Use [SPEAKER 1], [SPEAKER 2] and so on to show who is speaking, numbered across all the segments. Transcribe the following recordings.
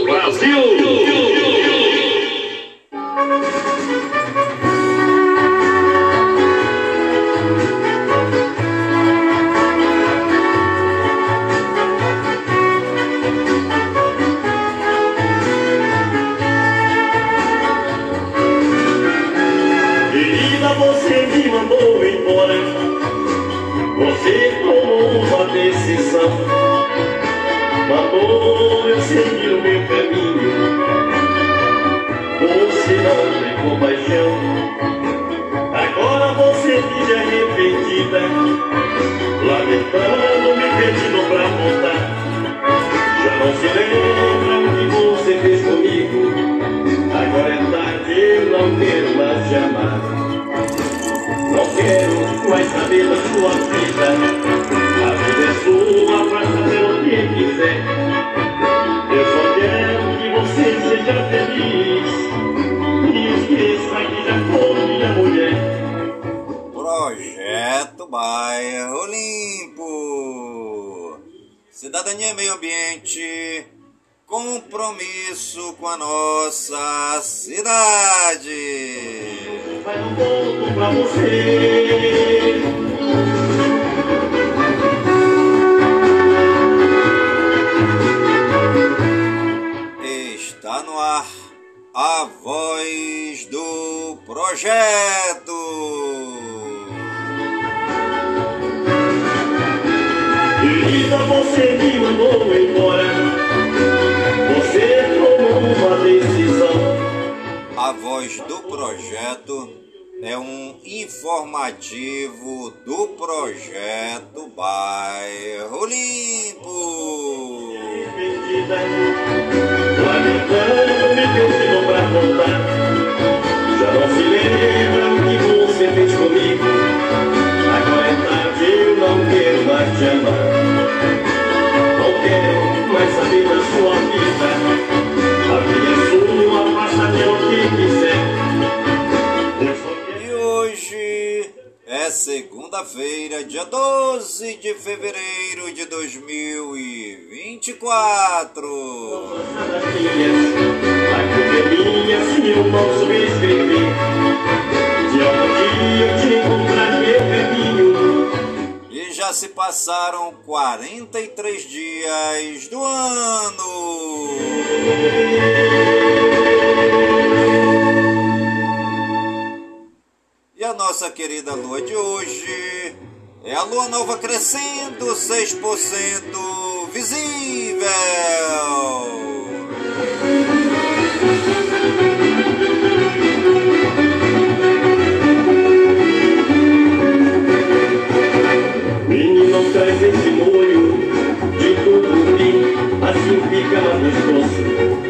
[SPEAKER 1] do Brasil.
[SPEAKER 2] Você me mandou embora. Você tomou uma decisão. A
[SPEAKER 3] voz do projeto é um informativo do projeto Bairro Limpo.
[SPEAKER 2] Lamentando, me pedindo pra voltar. Já não se lembra o que você fez comigo. Agora é tarde, eu não quero mais te amar. É
[SPEAKER 3] segunda-feira, dia 12 de fevereiro de 2024.
[SPEAKER 2] das minhas, a culpa é minha se eu não souber escrever. Se algum dia eu te encontrar meu caminho,
[SPEAKER 3] E já se passaram 43 dias do ano. E a nossa querida lua de hoje é a lua nova crescendo 6% visível.
[SPEAKER 2] menino traz esse molho de tucupi, assim fica mais gostoso.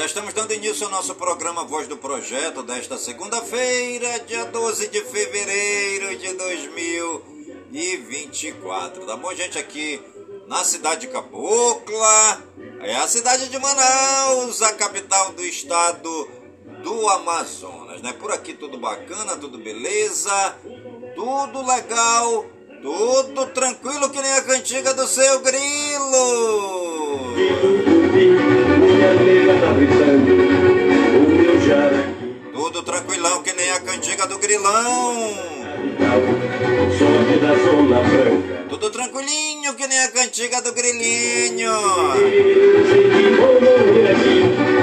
[SPEAKER 3] Já estamos dando início ao nosso programa Voz do Projeto desta segunda-feira, dia 12 de fevereiro de 2024. Tá bom, gente? Aqui na cidade de Cabocla, É a cidade de Manaus, a capital do estado do Amazonas, né? Por aqui tudo bacana, tudo beleza, tudo legal, tudo tranquilo que nem a cantiga do seu grilo. Tudo tranquilão que nem a cantiga do grilão. Tudo tranquilinho que nem a cantiga do grilinho. E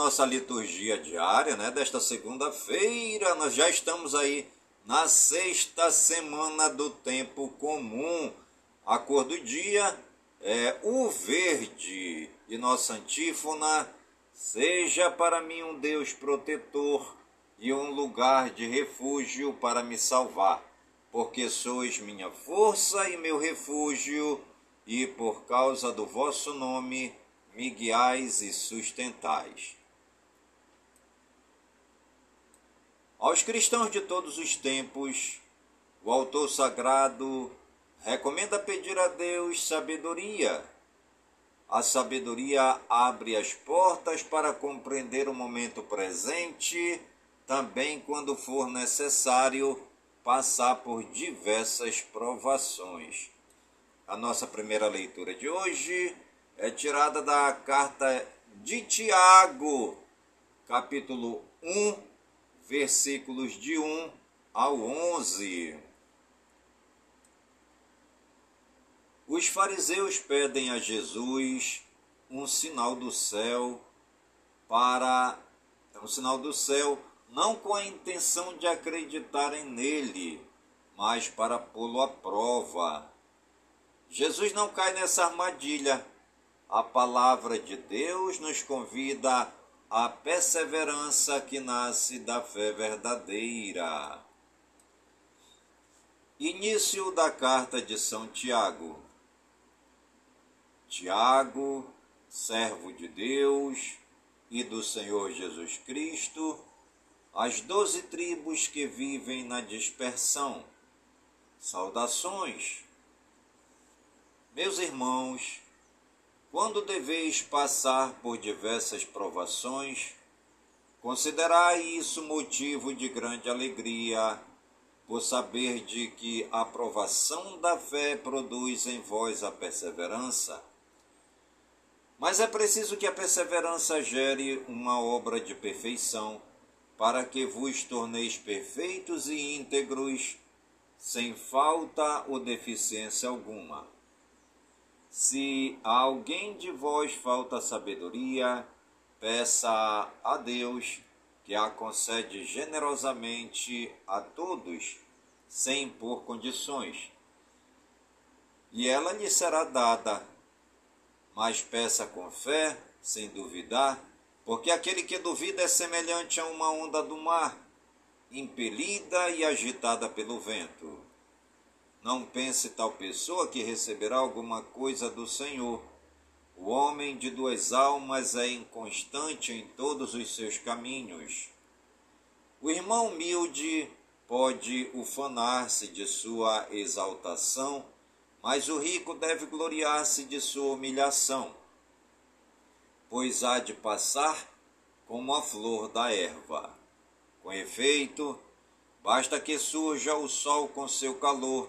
[SPEAKER 3] nossa liturgia diária, né? Desta segunda-feira, nós já estamos aí na sexta semana do tempo comum. A cor do dia é o verde e nossa antífona seja para mim um Deus protetor e um lugar de refúgio para me salvar, porque sois minha força e meu refúgio, e por causa do vosso nome me guiais e sustentais. Aos cristãos de todos os tempos, o autor sagrado recomenda pedir a Deus sabedoria. A sabedoria abre as portas para compreender o momento presente, também quando for necessário passar por diversas provações. A nossa primeira leitura de hoje é tirada da carta de Tiago, capítulo 1, versículos de 1 ao 11. Os fariseus pedem a Jesus um sinal do céu para um sinal do céu, não com a intenção de acreditarem nele, mas para pô-lo à prova. Jesus não cai nessa armadilha. A palavra de Deus nos convida à perseverança que nasce da fé verdadeira. Início da carta de São Tiago. Tiago, servo de Deus e do Senhor Jesus Cristo, as doze tribos que vivem na dispersão. Saudações. Meus irmãos, quando deveis passar por diversas provações, considerai isso motivo de grande alegria, por saber de que a provação da fé produz em vós a perseverança. Mas é preciso que a perseverança gere uma obra de perfeição, para que vos torneis perfeitos e íntegros, sem falta ou deficiência alguma. Se a alguém de vós falta sabedoria, peça a Deus, que a concede generosamente a todos, sem impor condições. E ela lhe será dada mas peça com fé, sem duvidar, porque aquele que duvida é semelhante a uma onda do mar, impelida e agitada pelo vento. Não pense tal pessoa que receberá alguma coisa do Senhor. O homem de duas almas é inconstante em todos os seus caminhos. O irmão humilde pode ufanar-se de sua exaltação mas o rico deve gloriar-se de sua humilhação, pois há de passar como a flor da erva. Com efeito, basta que surja o sol com seu calor,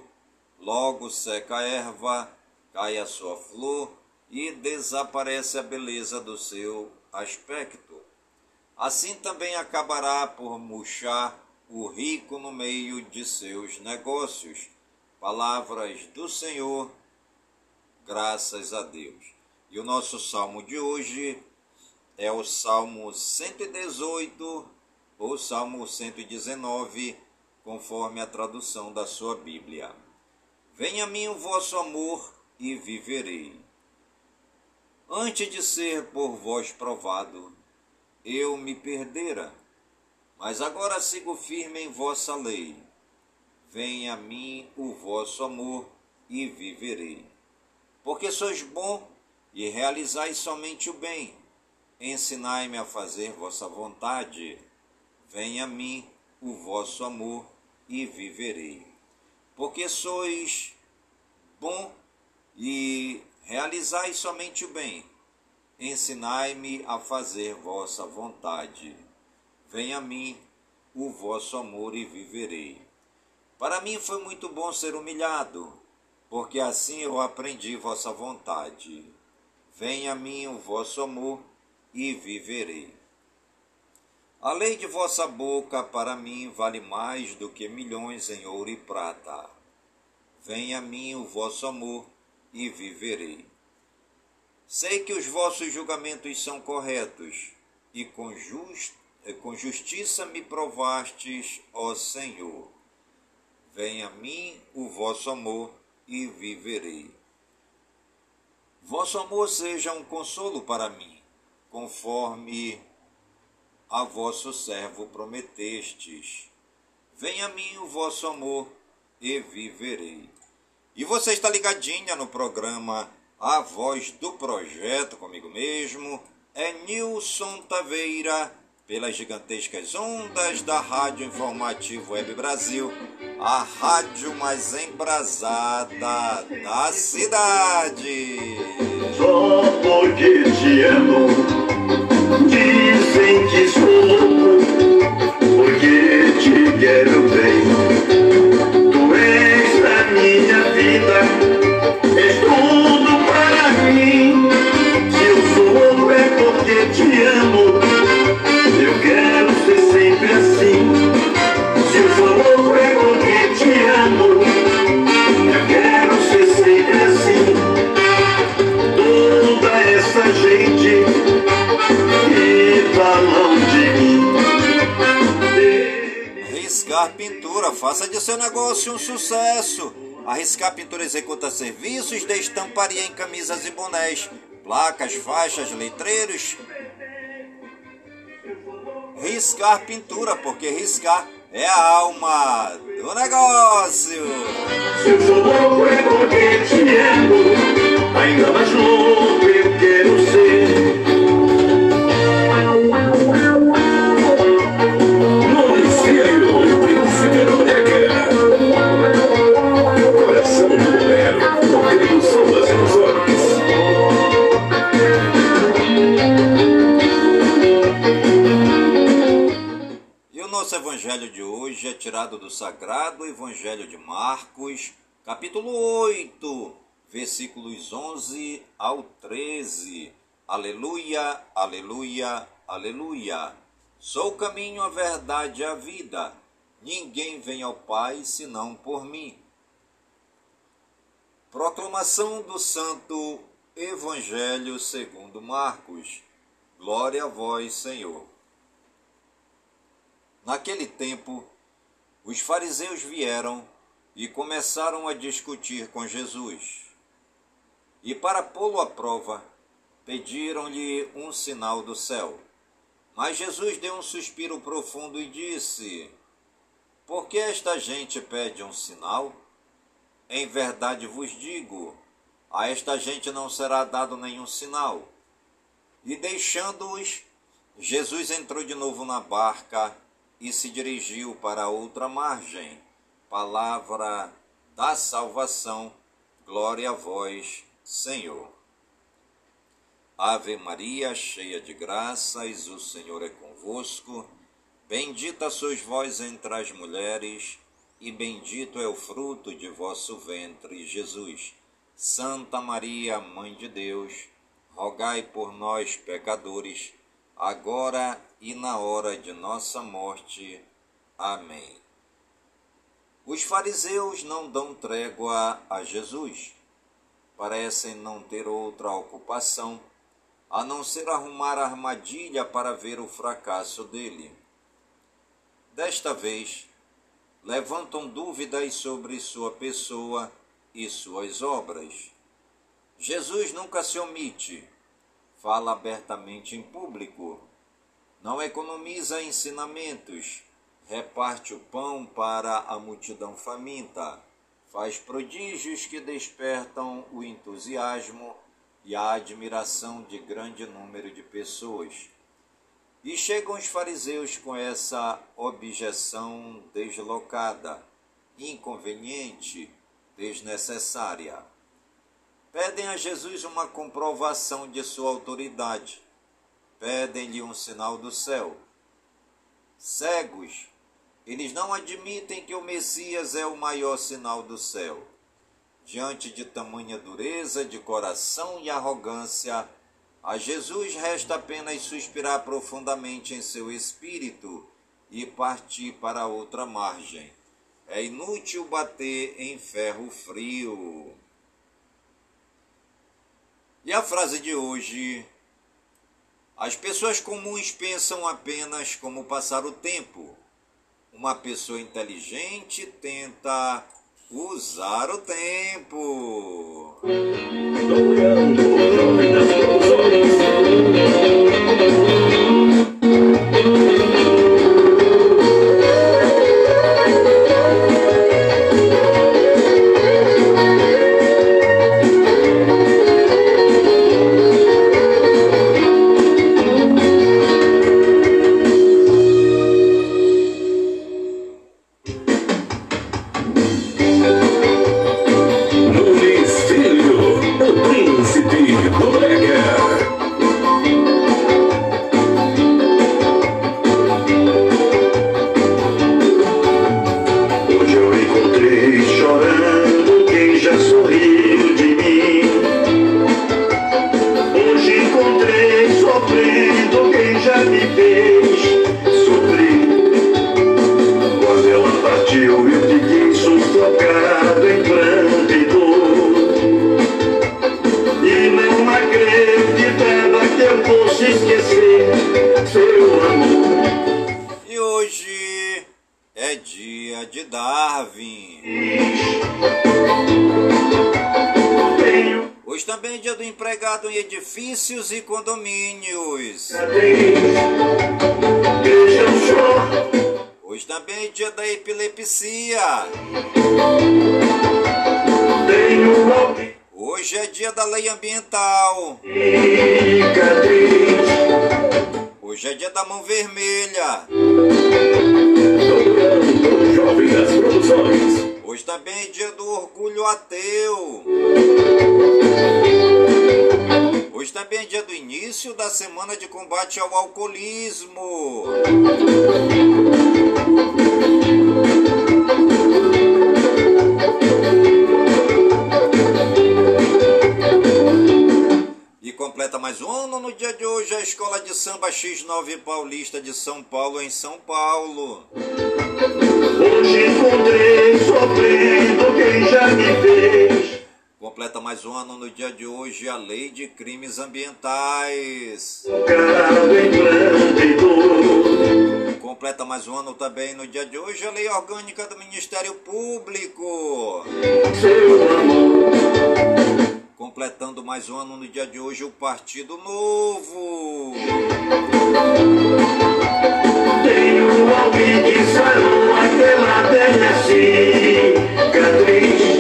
[SPEAKER 3] logo seca a erva, cai a sua flor e desaparece a beleza do seu aspecto. Assim também acabará por murchar o rico no meio de seus negócios Palavras do Senhor, graças a Deus. E o nosso salmo de hoje é o Salmo 118 ou Salmo 119, conforme a tradução da sua Bíblia. Venha a mim o vosso amor e viverei. Antes de ser por vós provado, eu me perdera, mas agora sigo firme em vossa lei venha a mim o vosso amor e viverei. porque sois bom e realizais somente o bem. Ensinai-me a fazer vossa vontade. Venha a mim o vosso amor e viverei. Porque sois bom e realizais somente o bem. Ensinai-me a fazer vossa vontade. Venha a mim o vosso amor e viverei. Para mim foi muito bom ser humilhado, porque assim eu aprendi vossa vontade. Venha a mim o vosso amor e viverei. A lei de vossa boca para mim vale mais do que milhões em ouro e prata. Venha a mim o vosso amor e viverei. Sei que os vossos julgamentos são corretos, e com, just, com justiça me provastes, ó Senhor. Venha a mim o vosso amor e viverei. Vosso amor seja um consolo para mim, conforme a vosso servo prometestes. Venha a mim o vosso amor e viverei. E você está ligadinha no programa A Voz do Projeto comigo mesmo, é Nilson Taveira, pelas gigantescas ondas da Rádio Informativo Web Brasil, a rádio mais embrasada da cidade.
[SPEAKER 2] Só porque te amo Louco porque te quero bem.
[SPEAKER 3] Riscar Pintura, faça de seu negócio um sucesso. A Riscar Pintura executa serviços de estamparia em camisas e bonés, placas, faixas, letreiros. Riscar Pintura, porque riscar é a alma do negócio.
[SPEAKER 2] Se é. Ainda mais
[SPEAKER 3] nosso evangelho de hoje é tirado do Sagrado Evangelho de Marcos, capítulo 8, versículos 11 ao 13. Aleluia, aleluia, aleluia. Sou o caminho, a verdade e a vida. Ninguém vem ao Pai senão por mim. Proclamação do Santo Evangelho segundo Marcos. Glória a vós, Senhor. Naquele tempo, os fariseus vieram e começaram a discutir com Jesus. E para pô-lo à prova, pediram-lhe um sinal do céu. Mas Jesus deu um suspiro profundo e disse: Por que esta gente pede um sinal? Em verdade vos digo, a esta gente não será dado nenhum sinal. E deixando-os, Jesus entrou de novo na barca e se dirigiu para outra margem. Palavra da salvação, glória a vós, Senhor. Ave Maria, cheia de graças, o Senhor é convosco. Bendita sois vós entre as mulheres, e bendito é o fruto de vosso ventre, Jesus. Santa Maria, Mãe de Deus, rogai por nós, pecadores, agora e na hora de nossa morte. Amém. Os fariseus não dão trégua a Jesus. Parecem não ter outra ocupação a não ser arrumar armadilha para ver o fracasso dele. Desta vez, levantam dúvidas sobre sua pessoa e suas obras. Jesus nunca se omite, fala abertamente em público, não economiza ensinamentos, reparte o pão para a multidão faminta, faz prodígios que despertam o entusiasmo e a admiração de grande número de pessoas. E chegam os fariseus com essa objeção deslocada, inconveniente, desnecessária. Pedem a Jesus uma comprovação de sua autoridade. Pedem-lhe um sinal do céu. Cegos, eles não admitem que o Messias é o maior sinal do céu. Diante de tamanha dureza de coração e arrogância, a Jesus resta apenas suspirar profundamente em seu espírito e partir para outra margem. É inútil bater em ferro frio. E a frase de hoje: As pessoas comuns pensam apenas como passar o tempo. Uma pessoa inteligente tenta usar o tempo. Também é dia do empregado em edifícios e condomínios. Hoje também é dia da epilepsia. Hoje é dia da lei ambiental. Hoje é dia da mão vermelha. Hoje também é dia do orgulho ateu. Hoje também é dia do início da semana de combate ao alcoolismo. E completa mais um ano no dia de hoje a Escola de Samba X9 Paulista de São Paulo, em São Paulo.
[SPEAKER 2] Hoje encontrei sofrendo quem já me fez.
[SPEAKER 3] Completa mais um ano no dia de hoje a Lei de Crimes Ambientais. Completa mais um ano também no dia de hoje a Lei Orgânica do Ministério Público.
[SPEAKER 2] Seu amor.
[SPEAKER 3] Completando mais um ano no dia de hoje o Partido Novo.
[SPEAKER 2] Tenho alguém que aquela velha cicatriz.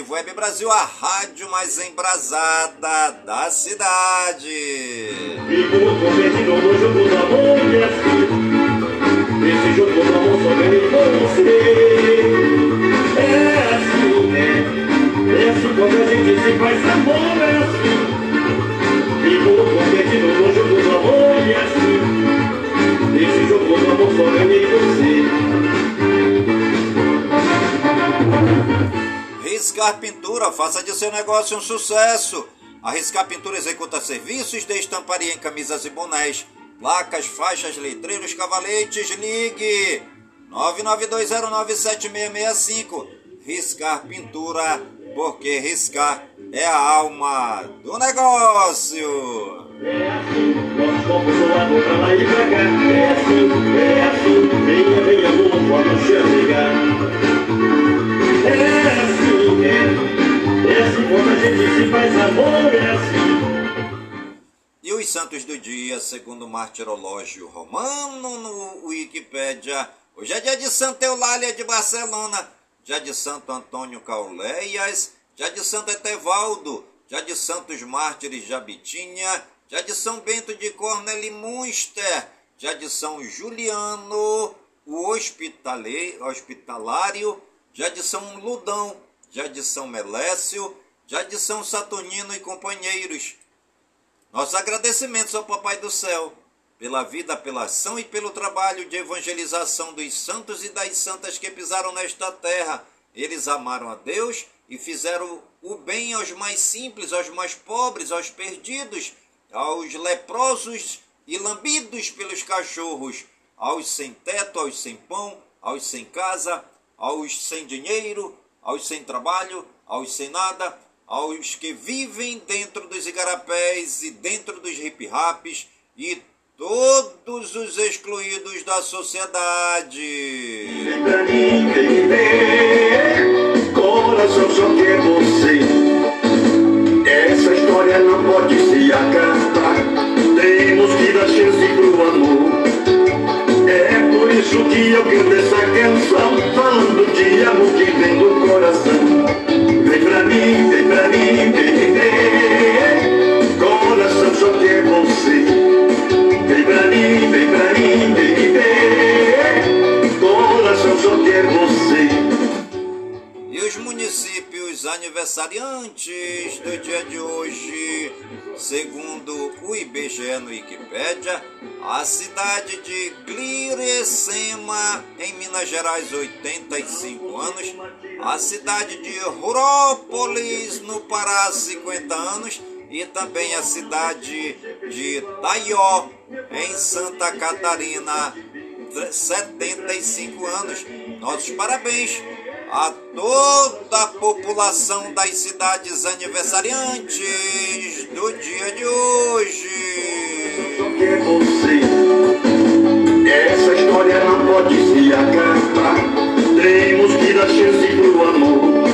[SPEAKER 3] Web Brasil, a rádio mais embrasada da cidade.
[SPEAKER 2] É assim. É assim, né? É assim quando a gente se faz amor,
[SPEAKER 3] Riscar Pintura, faça de seu negócio um sucesso. A Riscar Pintura executa serviços de estamparia em camisas e bonés, placas, faixas, letreiros, cavaletes. Ligue 992097665. Riscar Pintura, porque riscar é a alma do negócio.
[SPEAKER 2] É assim, nós fomos do lado pra lá e pra cá. É assim, é assim, venha, venha, lua, pode. É assim, é. É
[SPEAKER 3] E os santos do dia, segundo o martirológio romano no Wikipédia, hoje é dia de Santa Eulália de Barcelona, dia de Santo Antônio Cauleias, dia de Santo Etevaldo, dia de Santos Mártires de Abitinha, dia de São Bento de Corneli Munster, dia de São Juliano, o hospitalário, dia de São Ludão, dia de São Melécio, dia de São Saturnino e companheiros. Nossos agradecimentos ao Papai do Céu pela vida, pela ação e pelo trabalho de evangelização dos santos e das santas que pisaram nesta terra. Eles amaram a Deus e fizeram o bem aos mais simples, aos mais pobres, aos perdidos, aos leprosos e lambidos pelos cachorros, aos sem teto, aos sem pão, aos sem casa, aos sem dinheiro, aos sem trabalho, aos sem nada, aos que vivem dentro dos igarapés e dentro dos hip-raps e todos os excluídos da sociedade.
[SPEAKER 2] Coração só quer você. Essa história não pode se acabar. Temos que dar chance pro amor. É por isso que eu canto essa canção, falando de amor que vem do coração. Vem pra mim, vem
[SPEAKER 3] aniversariantes do dia de hoje, segundo o IBGE no Wikipédia, a cidade de Glirecema, em Minas Gerais, 85 anos, a cidade de Rurópolis, no Pará, 50 anos, e também a cidade de Taió, em Santa Catarina, 75 anos. Nossos parabéns a toda a população das cidades aniversariantes do dia de hoje.
[SPEAKER 2] Essa história não pode se acabar. Dar chance pro amor.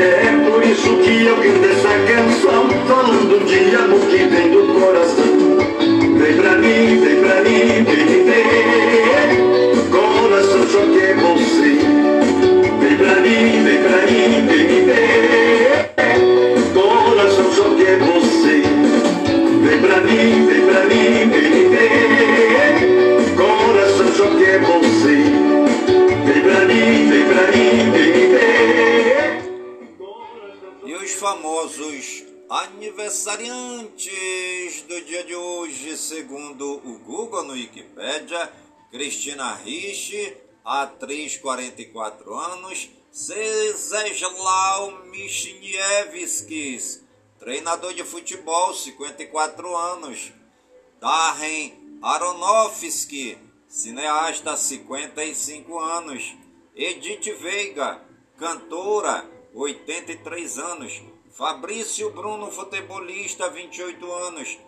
[SPEAKER 2] É por isso que eu canto essa canção, falando de amor que vem do coração. Vem pra mim, vem pra mim, vem me ver. Coração só quer você. Vem pra mim, vem pra mim, vem me ver.
[SPEAKER 3] Famosos aniversariantes do dia de hoje, segundo o Google no Wikipédia, Cristina Ricci, atriz 44 anos, Cezeslau Michniewskis, treinador de futebol 54 anos, Darren Aronofsky, cineasta 55 anos, Edith Veiga, cantora 83 anos, Fabrício Bruno, futebolista 28 anos,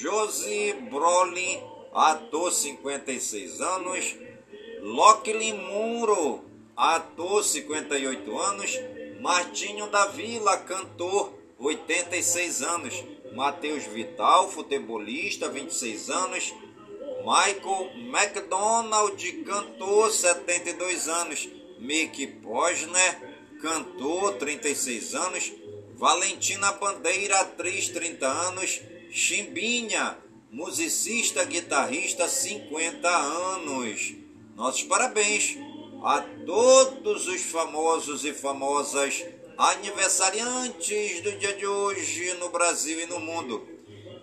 [SPEAKER 3] Josi Brolin, ator 56 anos, Locklin Muro, ator 58 anos, Martinho da Vila, cantor 86 anos, Matheus Vital, futebolista, 26 anos. Michael McDonald, cantor, 72 anos. Mick Posner, cantor, 36 anos. Valentina Bandeira, atriz, 30 anos. Chimbinha, musicista, guitarrista, 50 anos. Nossos parabéns a todos os famosos e famosas aniversariantes do dia de hoje no Brasil e no mundo.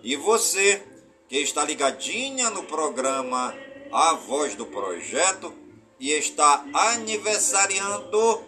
[SPEAKER 3] E você que está ligadinha no programa A Voz do Projeto e está aniversariando,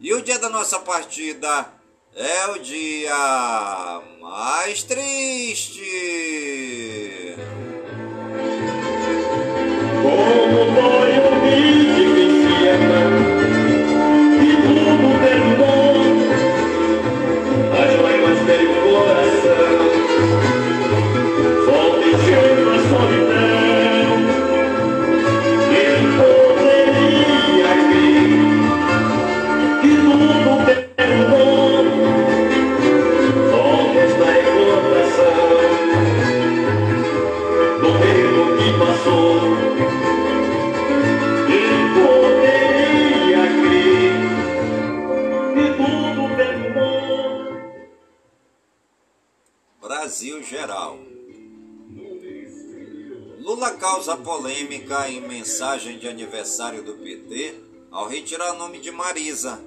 [SPEAKER 3] E o dia da nossa partida é o dia mais triste.
[SPEAKER 2] Como
[SPEAKER 3] Polêmica em mensagem de aniversário do PT ao retirar nome de Marisa.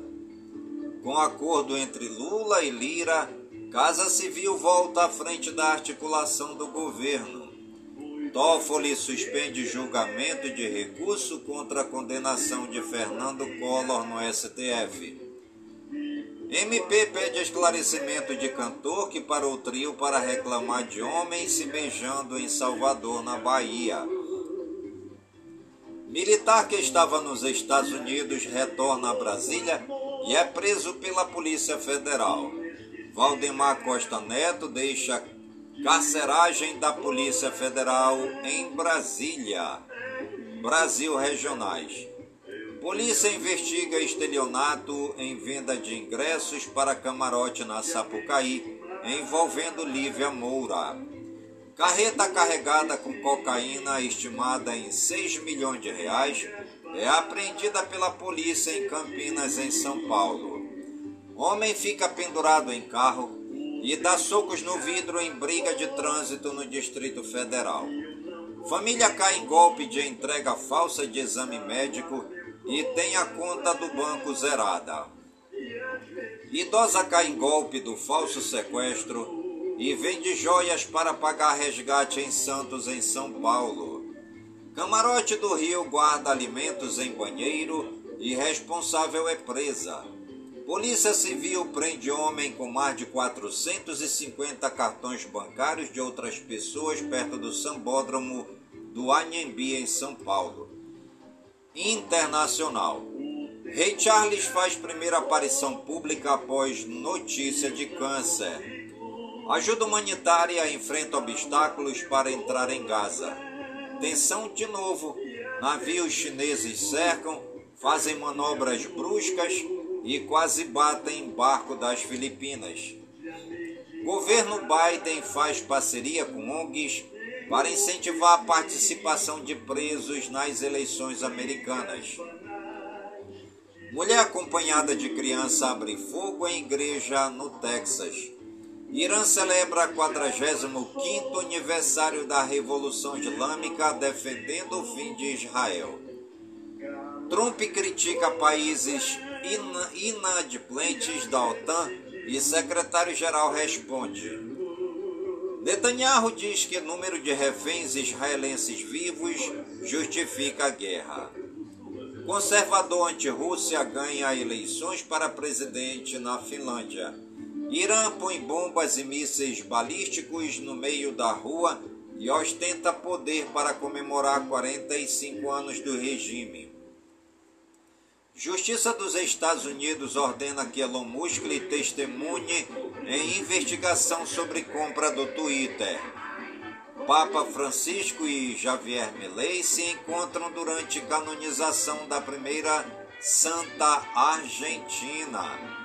[SPEAKER 3] Com acordo entre Lula e Lira, Casa Civil volta à frente da articulação do governo. Toffoli suspende julgamento de recurso contra a condenação de Fernando Collor no STF. MP pede esclarecimento de cantor que parou o trio para reclamar de homens se beijando em Salvador, na Bahia. Militar que estava nos Estados Unidos retorna a Brasília e é preso pela Polícia Federal. Valdemar Costa Neto deixa carceragem da Polícia Federal em Brasília. Brasil Regionais. Polícia investiga estelionato em venda de ingressos para camarote na Sapucaí, envolvendo Lívia Moura. Carreta carregada com cocaína estimada em 6 milhões de reais é apreendida pela polícia em Campinas, em São Paulo. Homem fica pendurado em carro e dá socos no vidro em briga de trânsito no Distrito Federal. Família cai em golpe de entrega falsa de exame médico e tem a conta do banco zerada. Idosa cai em golpe do falso sequestro e vende joias para pagar resgate em Santos, em São Paulo. Camarote do Rio guarda alimentos em banheiro e responsável é presa. Polícia Civil prende homem com mais de 450 cartões bancários de outras pessoas perto do sambódromo do Anhembi, em São Paulo. Internacional. Rei Charles faz primeira aparição pública após notícia de câncer. Ajuda humanitária enfrenta obstáculos para entrar em Gaza. Tensão de novo. Navios chineses cercam, fazem manobras bruscas e quase batem barco das Filipinas. Governo Biden faz parceria com ONGs para incentivar a participação de presos nas eleições americanas. Mulher acompanhada de criança abre fogo em igreja no Texas. Irã celebra 45º aniversário da Revolução Islâmica defendendo o fim de Israel. Trump critica países ina inadimplentes da OTAN e secretário-geral responde. Netanyahu diz que o número de reféns israelenses vivos justifica a guerra. Conservador anti-Rússia ganha eleições para presidente na Finlândia. Irã põe bombas e mísseis balísticos no meio da rua e ostenta poder para comemorar 45 anos do regime. Justiça dos Estados Unidos ordena que Elon Musk testemunhe em investigação sobre compra do Twitter. Papa Francisco e Javier Milei se encontram durante canonização da primeira Santa Argentina.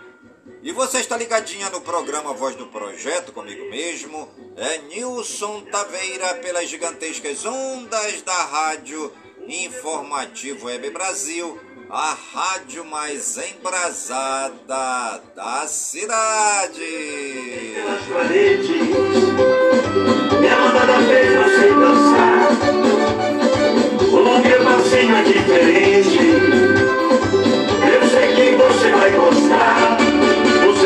[SPEAKER 3] E você está ligadinha no programa Voz do Projeto comigo mesmo, é Nilson Taveira pelas gigantescas ondas da rádio Informativo Web Brasil, a rádio mais embrasada da cidade.
[SPEAKER 2] Pelas paredes, minha mandada fez você dançar. O meu é diferente. Eu sei que você vai gostar.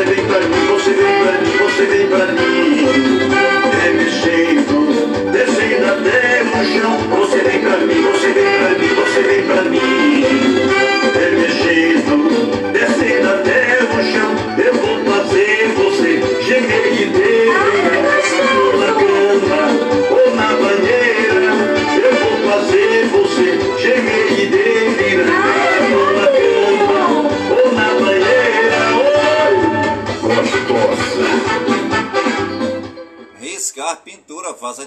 [SPEAKER 2] Vem pra mim, você vem pra mim, você vem pra mim. É mexendo, descendo até o chão. Você vem pra mim, você vem pra mim, você vem pra mim.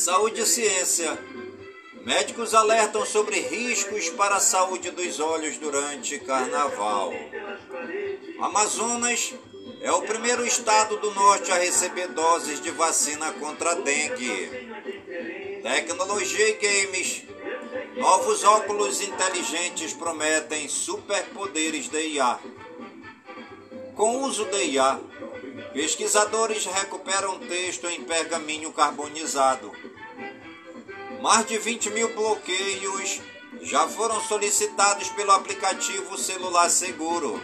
[SPEAKER 3] Saúde e ciência. Médicos alertam sobre riscos para a saúde dos olhos durante carnaval. Amazonas é o primeiro estado do norte a receber doses de vacina contra a dengue. Tecnologia e games. Novos óculos inteligentes prometem superpoderes de IA. Com o uso de IA, pesquisadores recuperam texto em pergaminho carbonizado. Mais de 20 mil bloqueios já foram solicitados pelo aplicativo Celular Seguro.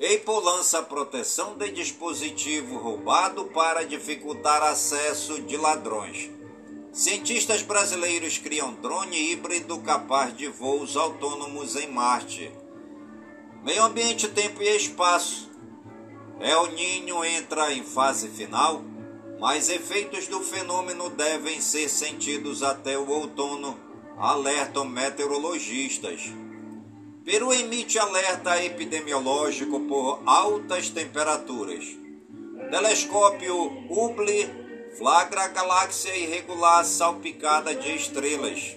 [SPEAKER 3] Apple lança proteção de dispositivo roubado para dificultar acesso de ladrões. Cientistas brasileiros criam drone híbrido capaz de voos autônomos em Marte. Meio ambiente, tempo e espaço. El Ninho entra em fase final, mas efeitos do fenômeno devem ser sentidos até o outono, alertam meteorologistas. Peru emite alerta epidemiológico por altas temperaturas. Telescópio Hubble flagra galáxia irregular salpicada de estrelas.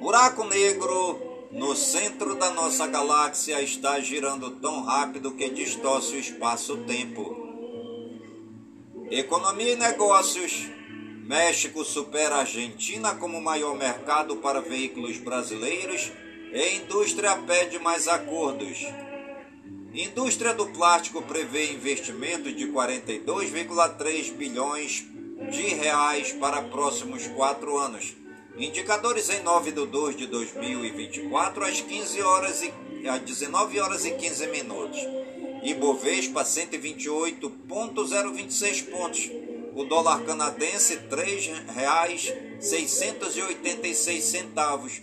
[SPEAKER 3] Buraco negro no centro da nossa galáxia está girando tão rápido que distorce o espaço-tempo. Economia e negócios. México supera a Argentina como maior mercado para veículos brasileiros e indústria pede mais acordos. Indústria do plástico prevê investimento de 42,3 bilhões de reais para próximos quatro anos. Indicadores em 9 de 2 de 2024 às 15 horas e às 19 horas e 15 minutos. Ibovespa 128.026 pontos. O dólar canadense R$ 3,686 centavos.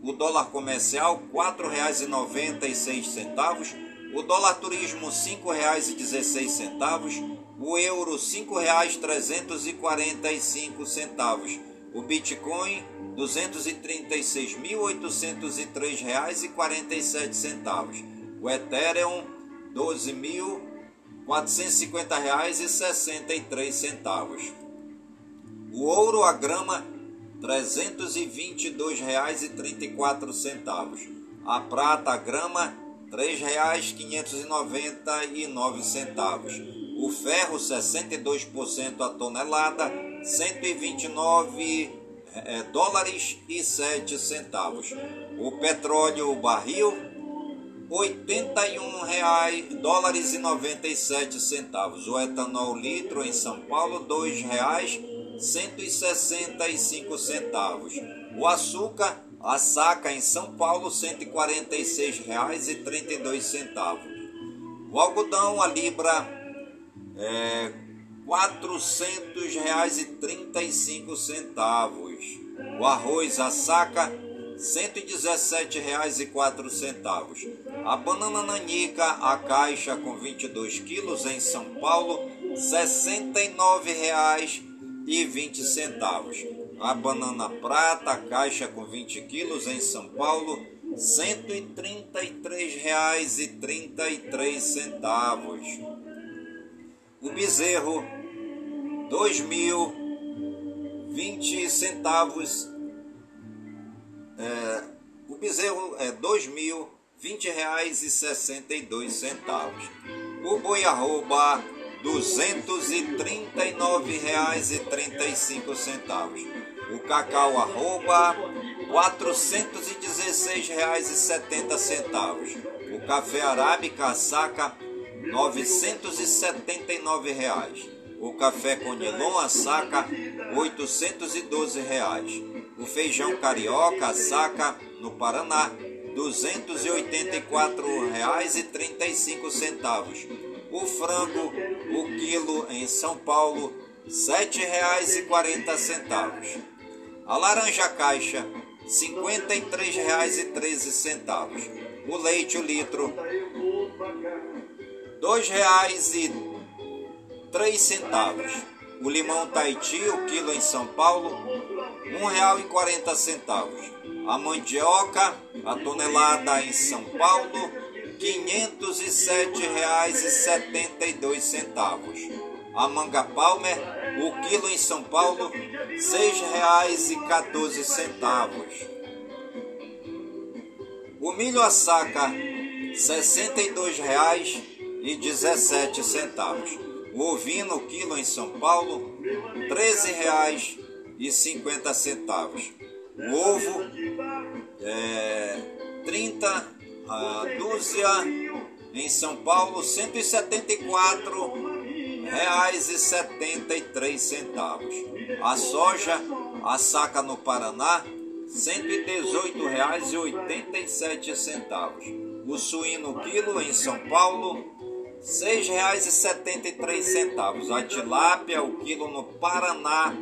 [SPEAKER 3] O dólar comercial R$ 4,96. O dólar turismo R$ 5,16. O euro R$ 5,345 centavos. O Bitcoin R$ 236.803,47 O Ethereum R$ 12.450,63 O ouro a grama R$ 322,34. A prata a grama R$ 3,599. O ferro 62% a tonelada, 129 é, dólares e 7 centavos. O petróleo o barril 81 reais, dólares e 97 centavos. O etanol litro em São Paulo dois reais 165 centavos. O açúcar a saca em São Paulo R$ 146,32. O algodão a libra é R$ 400,35. O arroz a saca R$ 117,04. A banana nanica a caixa com 22 quilos em São Paulo R$ 69,20. A banana prata, a caixa com 20 quilos em São Paulo, R$ 133,33. O bezerro, R$ 2.020 centavos. É, o bezerro é R$ 2.020,62 centavos. O boi arroba R$ 239,35 o cacau arroba R$ 416,70. O café arábica saca 979 reais. O café conilon a saca 812 reais. O feijão carioca saca no Paraná R$ 284,35. O frango, o quilo em São Paulo, R$ 7,40. A laranja caixa, R$ 53,13. O leite, o litro, R$ 2,03. O limão Tahiti, o quilo em São Paulo, R$ 1,40. A mandioca, a tonelada em São Paulo, R$ 507,72. A manga palmer, o quilo em São Paulo, R$ 6,14. O milho a saca, R$ 62,17. O ovino, quilo em São Paulo, R$ 13,50. O ovo, é, 30 a dúzia em São Paulo, 174 reais e setenta e três centavos. A soja, a saca no Paraná, e e e sete centavos. O suíno quilo em São Paulo, seis reais e setenta e três centavos. A tilápia, o quilo no Paraná,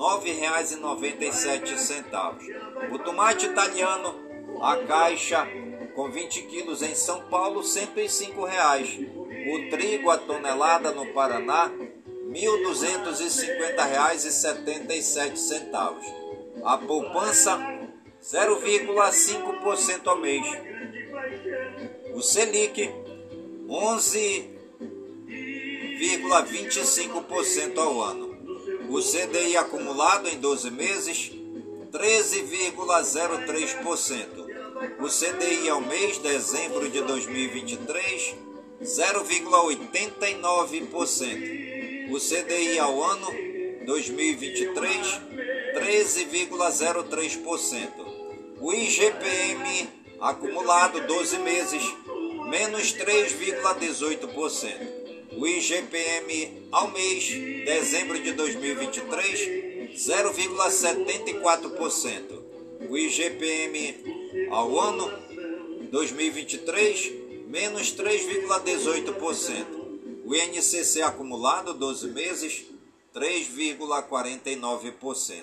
[SPEAKER 3] nove reais e noventa e sete centavos. O tomate italiano, a caixa com 20 quilos em São Paulo, cinco reais. O trigo a tonelada no Paraná, R$ 1.250,77. A poupança, 0,5% ao mês. O Selic, 11,25% ao ano. O CDI acumulado em 12 meses, 13,03%. O CDI ao mês, dezembro de 2023, 0,89%. O CDI ao ano 2023, 13,03%. O IGPM acumulado 12 meses, menos 3,18%. O IGPM ao mês, dezembro de 2023, 0,74%. O IGPM ao ano 2023, menos 3,18%. O INCC acumulado 12 meses, 3,49%.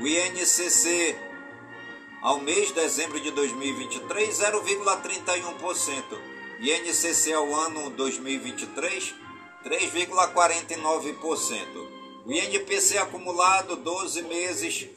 [SPEAKER 3] O INCC ao mês de dezembro de 2023, 0,31%. INCC ao ano 2023, 3,49%. O INPC acumulado 12 meses,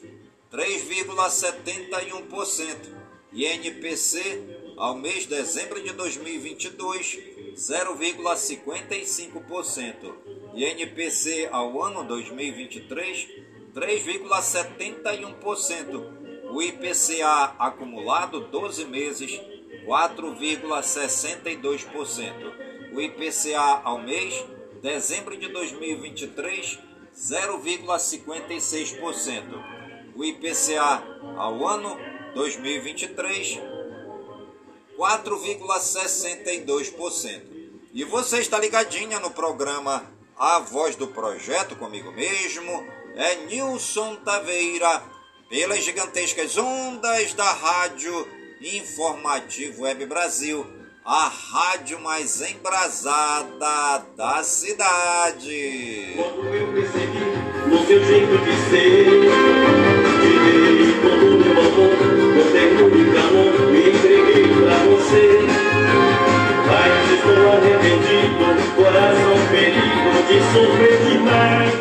[SPEAKER 3] 3,71%. INPC ao mês de dezembro de 2022, 0,55%. INPC ao ano 2023, 3,71%. O IPCA acumulado 12 meses, 4,62%. O IPCA ao mês, dezembro de 2023, 0,56%. O IPCA ao ano 2023, 4,62%. E você está ligadinha no programa A Voz do Projeto comigo mesmo, é Nilson Taveira, pelas gigantescas ondas da Rádio Informativo Web Brasil, a rádio mais embrasada da cidade.
[SPEAKER 2] Quando eu percebi no seu jeito de ser, te dei todo o meu amor, meu tempo de calor, me entreguei pra você. Mas estou arrependido, coração ferido de sofrer demais.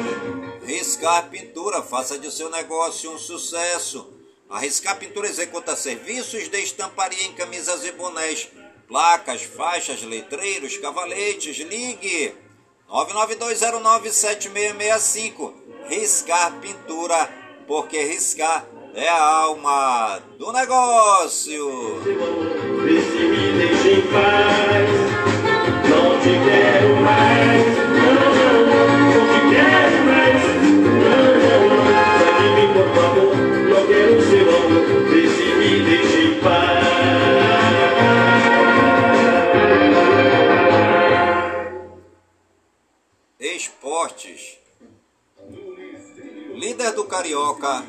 [SPEAKER 3] Riscar Pintura, faça de seu negócio um sucesso. A Riscar Pintura executa serviços de estamparia em camisas e bonés, placas, faixas, letreiros, cavaletes. Ligue 992097665. Riscar Pintura, porque riscar é a alma do negócio.
[SPEAKER 2] Se me em paz. Não te quero mais,
[SPEAKER 3] Líder do Carioca,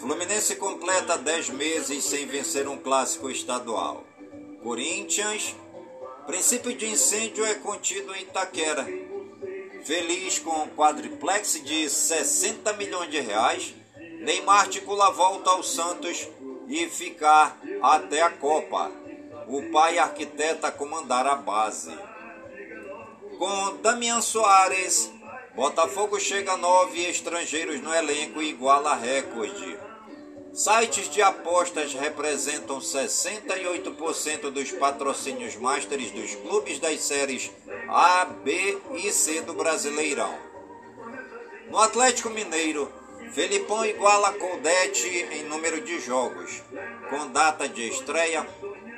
[SPEAKER 3] Fluminense completa 10 meses sem vencer um clássico estadual. Corinthians, princípio de incêndio é contido em Itaquera. Feliz com um quadriplex de 60 milhões de reais, Neymar articula a volta ao Santos e ficar até a Copa. O pai arquiteta comandar a base. Com Damian Soares, Botafogo chega a nove estrangeiros no elenco e iguala recorde. Sites de apostas representam 68% dos patrocínios masters dos clubes das séries A, B e C do Brasileirão. No Atlético Mineiro, Felipão iguala Coldete em número de jogos. Com data de estreia,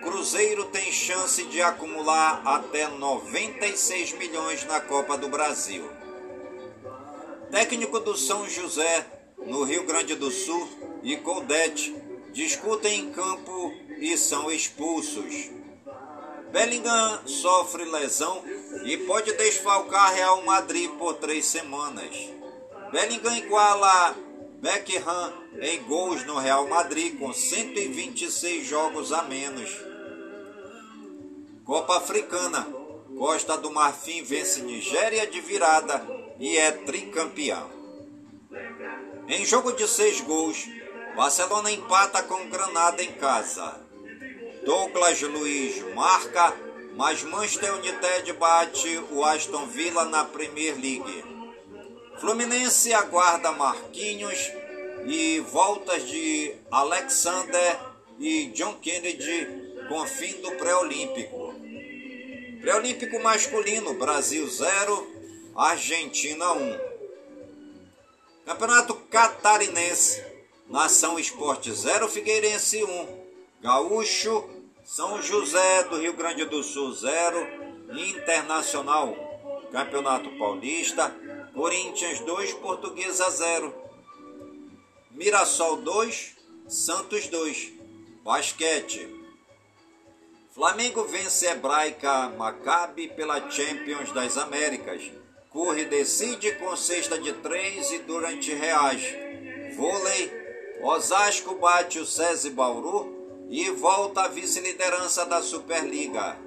[SPEAKER 3] Cruzeiro tem chance de acumular até 96 milhões na Copa do Brasil. Técnico do São José, no Rio Grande do Sul, e Coldete discutem em campo e são expulsos. Bellingham sofre lesão e pode desfalcar Real Madrid por três semanas. Bellingham iguala Beckham em gols no Real Madrid com 126 jogos a menos. Copa Africana. Costa do Marfim vence Nigéria de virada e é tricampeão. Em jogo de seis gols, Barcelona empata com Granada em casa. Douglas Luiz marca, mas Manchester United bate o Aston Villa na Premier League. Fluminense aguarda Marquinhos e voltas de Alexander e John Kennedy com fim do pré-olímpico. Pré-olímpico masculino, Brasil 0, Argentina 1. Campeonato Catarinense, Nação Esporte 0, Figueirense 1. Gaúcho, São José do Rio Grande do Sul 0, Internacional. Campeonato Paulista, Corinthians 2, Portuguesa 0. Mirassol 2, Santos 2. Basquete. Flamengo vence Hebraica Maccabi pela Champions das Américas. Curre decide com cesta de 3 e durante reais. Vôlei. Osasco bate o SESI Bauru e volta à vice-liderança da Superliga.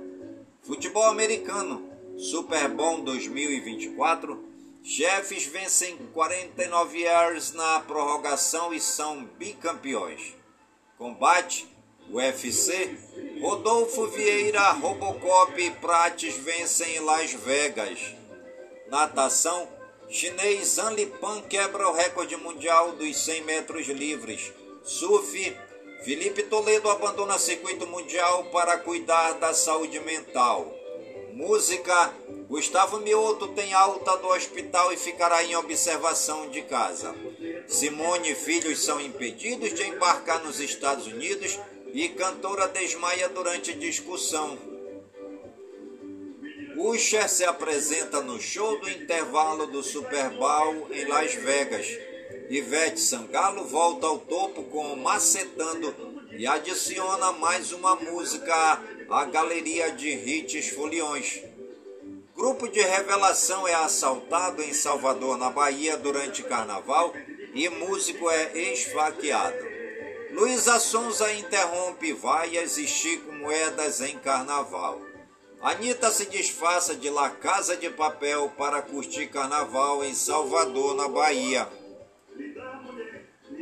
[SPEAKER 3] Futebol americano. Super Bowl 2024. Chefes vencem 49 Years na prorrogação e são bicampeões. Combate. UFC. Rodolfo Vieira, Robocop e Prates vencem em Las Vegas. Natação. Chinês Zhang Lipan quebra o recorde mundial dos 100 metros livres. Surf. Felipe Toledo abandona circuito mundial para cuidar da saúde mental. Música. Gustavo Mioto tem alta do hospital e ficará em observação de casa. Simone e filhos são impedidos de embarcar nos Estados Unidos e cantora desmaia durante discussão. Usher se apresenta no show do intervalo do Super Bowl em Las Vegas. Ivete Sangalo volta ao topo com Macetando e adiciona mais uma música à galeria de hits foliões. Grupo de revelação é assaltado em Salvador, na Bahia, durante carnaval e músico é esfaqueado. Luísa Sonza interrompe vaias e Chico Moedas em carnaval. Anitta se disfarça de La Casa de Papel para curtir carnaval em Salvador, na Bahia.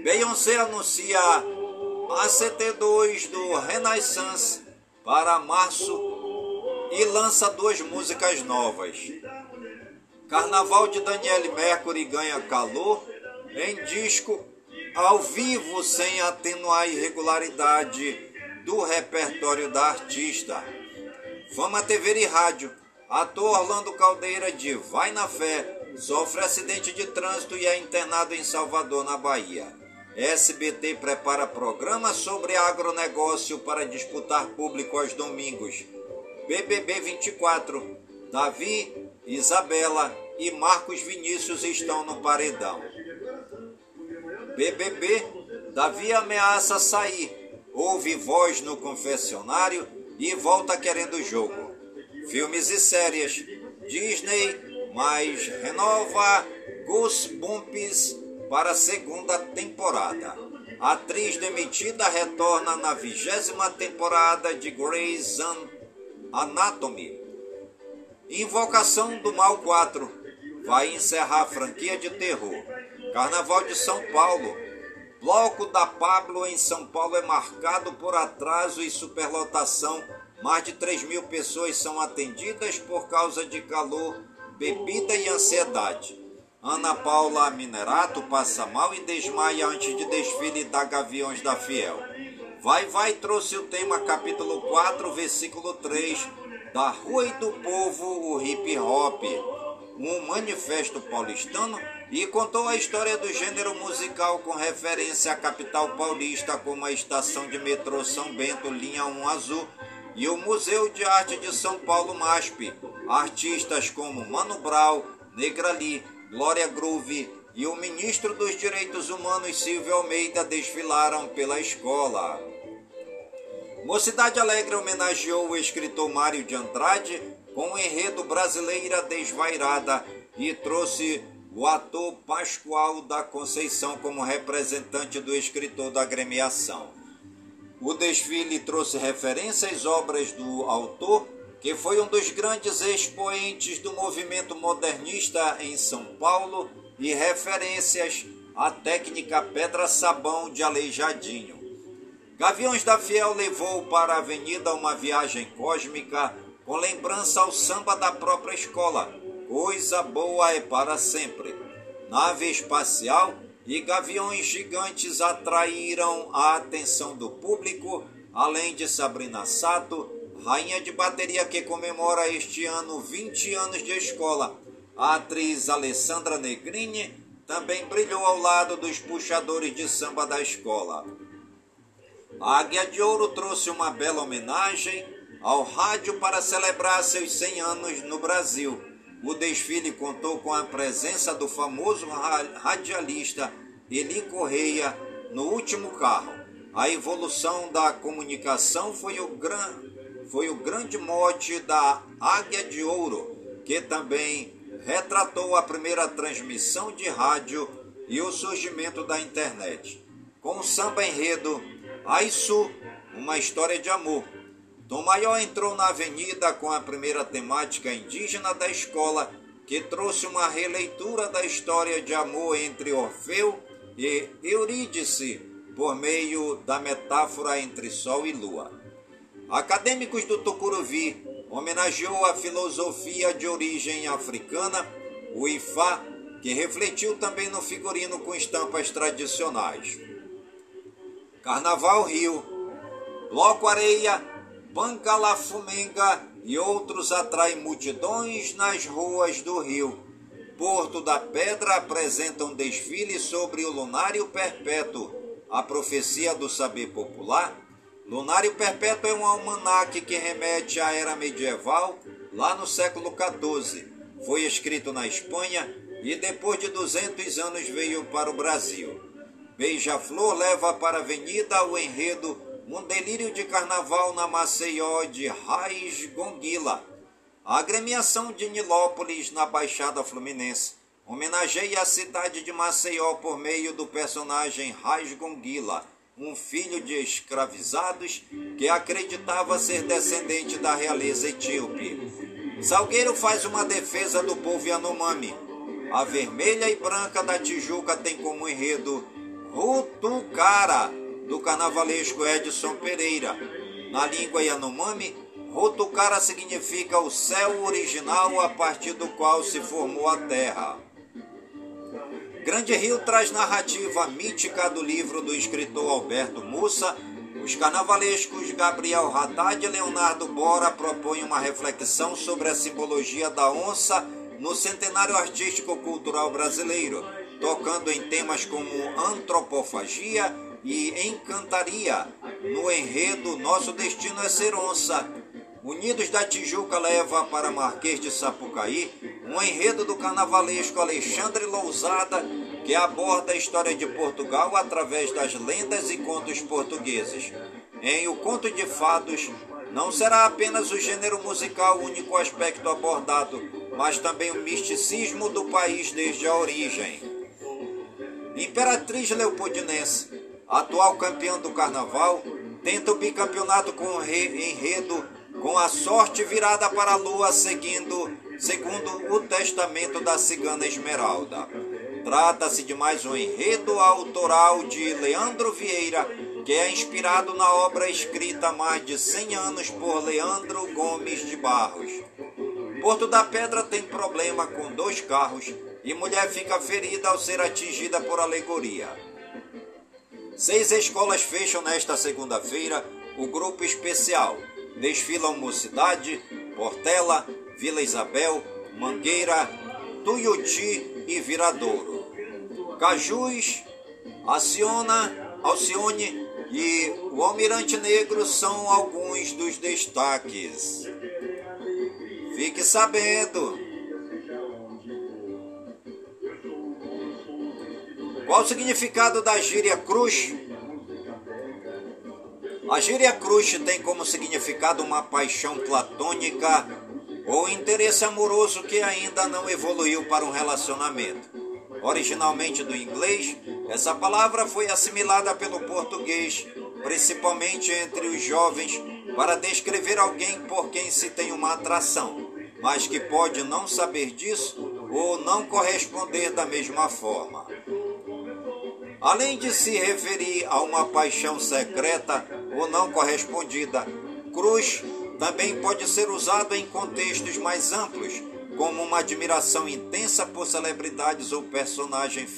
[SPEAKER 3] Beyoncé anuncia a CT2 do Renaissance para março e lança duas músicas novas. Carnaval de Daniele Mercury ganha calor em disco ao vivo sem atenuar a irregularidade do repertório da artista. Fama TV e rádio. Ator Orlando Caldeira de Vai na Fé sofre acidente de trânsito e é internado em Salvador, na Bahia. SBT prepara programa sobre agronegócio para disputar público aos domingos. BBB 24. Davi, Isabela e Marcos Vinícius estão no paredão. BBB, Davi ameaça sair, ouve voz no confessionário e volta querendo jogo. Filmes e séries, Disney, mais renova Goosebumps para a segunda temporada. Atriz demitida retorna na vigésima temporada de Grey's Anatomy. Invocação do Mal 4 vai encerrar a franquia de terror. Carnaval de São Paulo. Bloco da Pablo em São Paulo é marcado por atraso e superlotação. Mais de 3 mil pessoas são atendidas por causa de calor, bebida e ansiedade. Ana Paula Minerato passa mal e desmaia antes de desfile da Gaviões da Fiel. Vai Vai trouxe o tema capítulo 4, versículo 3, da Rua e do Povo, o hip hop, um manifesto paulistano e contou a história do gênero musical com referência à capital paulista, como a estação de metrô São Bento, linha 1 azul, e o Museu de Arte de São Paulo, MASP. Artistas como Mano Brown, Negrali, Glória Groove e o ministro dos Direitos Humanos, Silvio Almeida, desfilaram pela escola. Mocidade Alegre homenageou o escritor Mário de Andrade com o enredo Brasileira Desvairada e trouxe o ator Pascoal da Conceição como representante do escritor da agremiação. O desfile trouxe referências obras do autor, que foi um dos grandes expoentes do movimento modernista em São Paulo, e referências à técnica pedra-sabão de Aleijadinho. Gaviões da Fiel levou para a avenida uma viagem cósmica com lembrança ao samba da própria escola, coisa boa é para sempre. Nave espacial e gaviões gigantes atraíram a atenção do público, além de Sabrina Sato, rainha de bateria que comemora este ano 20 anos de escola. A atriz Alessandra Negrini também brilhou ao lado dos puxadores de samba da escola. A Águia de Ouro trouxe uma bela homenagem ao rádio para celebrar seus 100 anos no Brasil o desfile contou com a presença do famoso radialista Eli Correia no último carro. A evolução da comunicação foi o, gran, foi o grande mote da Águia de Ouro, que também retratou a primeira transmissão de rádio e o surgimento da internet. Com o samba enredo Aisu, uma história de amor, Tom Maior entrou na avenida com a primeira temática indígena da escola, que trouxe uma releitura da história de amor entre Orfeu e Eurídice, por meio da metáfora entre Sol e Lua. Acadêmicos do Tucuruvi homenageou a filosofia de origem africana, o Ifá, que refletiu também no figurino com estampas tradicionais. Carnaval Rio, Bloco Areia, Pancalafumenga e outros atraem multidões nas ruas do Rio. Porto da Pedra apresenta um desfile sobre o lunário perpétuo, a profecia do saber popular. Lunário perpétuo é um almanaque que remete à era medieval, lá no século XIV. Foi escrito na Espanha e depois de 200 anos veio para o Brasil. Beija-Flor leva para a avenida o enredo Um delírio de carnaval na Maceió de Raiz Gonguila. A agremiação de Nilópolis na Baixada Fluminense homenageia a cidade de Maceió por meio do personagem Raiz Gonguila, um filho de escravizados que acreditava ser descendente da realeza etíope. Salgueiro faz uma defesa do povo Yanomami. A vermelha e branca da Tijuca tem como enredo Rutucara, do carnavalesco Edson Pereira. Na língua Yanomami, Rutucara significa o céu original a partir do qual se formou a terra. Grande Rio traz narrativa mítica do livro do escritor Alberto Mussa. Os carnavalescos Gabriel Haddad e Leonardo Bora propõem uma reflexão sobre a simbologia da onça no centenário artístico-cultural brasileiro, tocando em temas como antropofagia e encantaria. No enredo Nosso Destino é Ser Onça, Unidos da Tijuca leva para Marquês de Sapucaí um enredo do carnavalesco Alexandre Lousada que aborda a história de Portugal através das lendas e contos portugueses. Em O Conto de Fados, não será apenas o gênero musical o único aspecto abordado, mas também o misticismo do país desde a origem. Imperatriz Leopoldinense, atual campeã do carnaval, tenta o bicampeonato com enredo com a sorte virada para a lua, seguindo, segundo o testamento da cigana Esmeralda. Trata-se de mais um enredo autoral de Leandro Vieira, que é inspirado na obra escrita há mais de 100 anos por Leandro Gomes de Barros. Porto da Pedra tem problema com dois carros e mulher fica ferida ao ser atingida por alegoria. Seis escolas fecham nesta segunda-feira o grupo especial desfilam Mocidade, Portela, Vila Isabel, Mangueira, Tuiuti e Viradouro. Cajus, Aciona, Alcione e o Almirante Negro são alguns dos destaques. Fique sabendo. Qual o significado da gíria cruz? A gíria cruz tem como significado uma paixão platônica ou interesse amoroso que ainda não evoluiu para um relacionamento. Originalmente do inglês, essa palavra foi assimilada pelo português, principalmente entre os jovens, para descrever alguém por quem se tem uma atração, mas que pode não saber disso ou não corresponder da mesma forma. Além de se referir a uma paixão secreta ou não correspondida, cruz também pode ser usado em contextos mais amplos, como uma admiração intensa por celebridades ou personagens,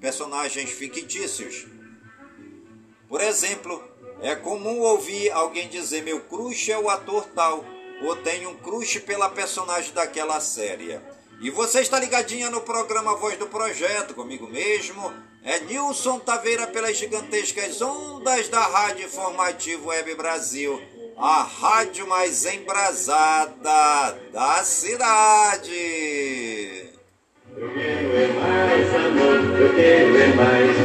[SPEAKER 3] personagens fictícios. Por exemplo, é comum ouvir alguém dizer meu crush é o ator tal, ou tenho um crush pela personagem daquela série. E você está ligadinha no programa Voz do Projeto, comigo mesmo, é Nilson Taveira pelas gigantescas ondas da Rádio Informativo Web Brasil, a rádio mais embrasada da cidade.
[SPEAKER 2] Eu quero é mais amor, eu quero é mais.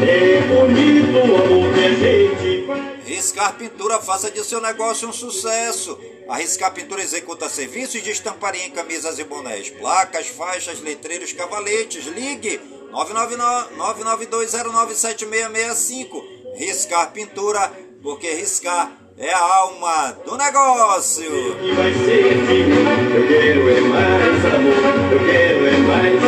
[SPEAKER 2] É bonito o amor que a gente faz.
[SPEAKER 3] Riscar Pintura faça de seu negócio um sucesso. A Riscar Pintura executa serviços de estamparia em camisas e bonés, placas, faixas, letreiros, cavaletes. Ligue 992097665. Riscar Pintura, porque riscar é a alma do negócio.
[SPEAKER 2] Que vai ser mim. Eu quero é mais amor, eu quero é mais.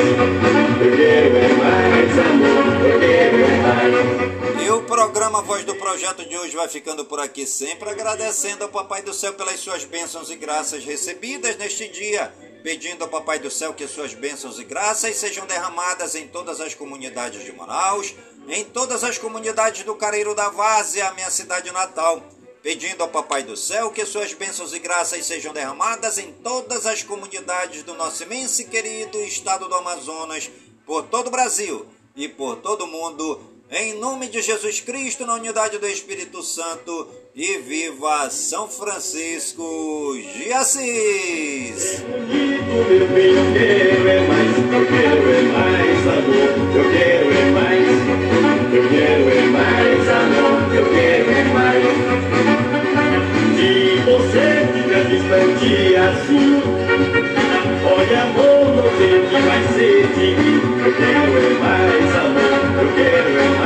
[SPEAKER 2] Eu quero é mais amor, eu quero é mais.
[SPEAKER 3] E o programa Voz do Projeto de hoje vai ficando por aqui, sempre agradecendo ao Papai do Céu pelas suas bênçãos e graças recebidas neste dia, pedindo ao Papai do Céu que suas bênçãos e graças sejam derramadas em todas as comunidades de Manaus, em todas as comunidades do Careiro da Várzea, a minha cidade natal, pedindo ao Papai do Céu que suas bênçãos e graças sejam derramadas em todas as comunidades do nosso imenso e querido estado do Amazonas, por todo o Brasil e por todo o mundo, em nome de Jesus Cristo, na unidade do Espírito Santo, e viva São Francisco de Assis!
[SPEAKER 2] eu quero é mais, eu quero é mais amor, eu quero é mais, eu quero é mais amor, eu quero é mais. Se você fica distante assim, olha amor, não sei o que vai ser de mim, eu quero é mais amor, eu quero é mais.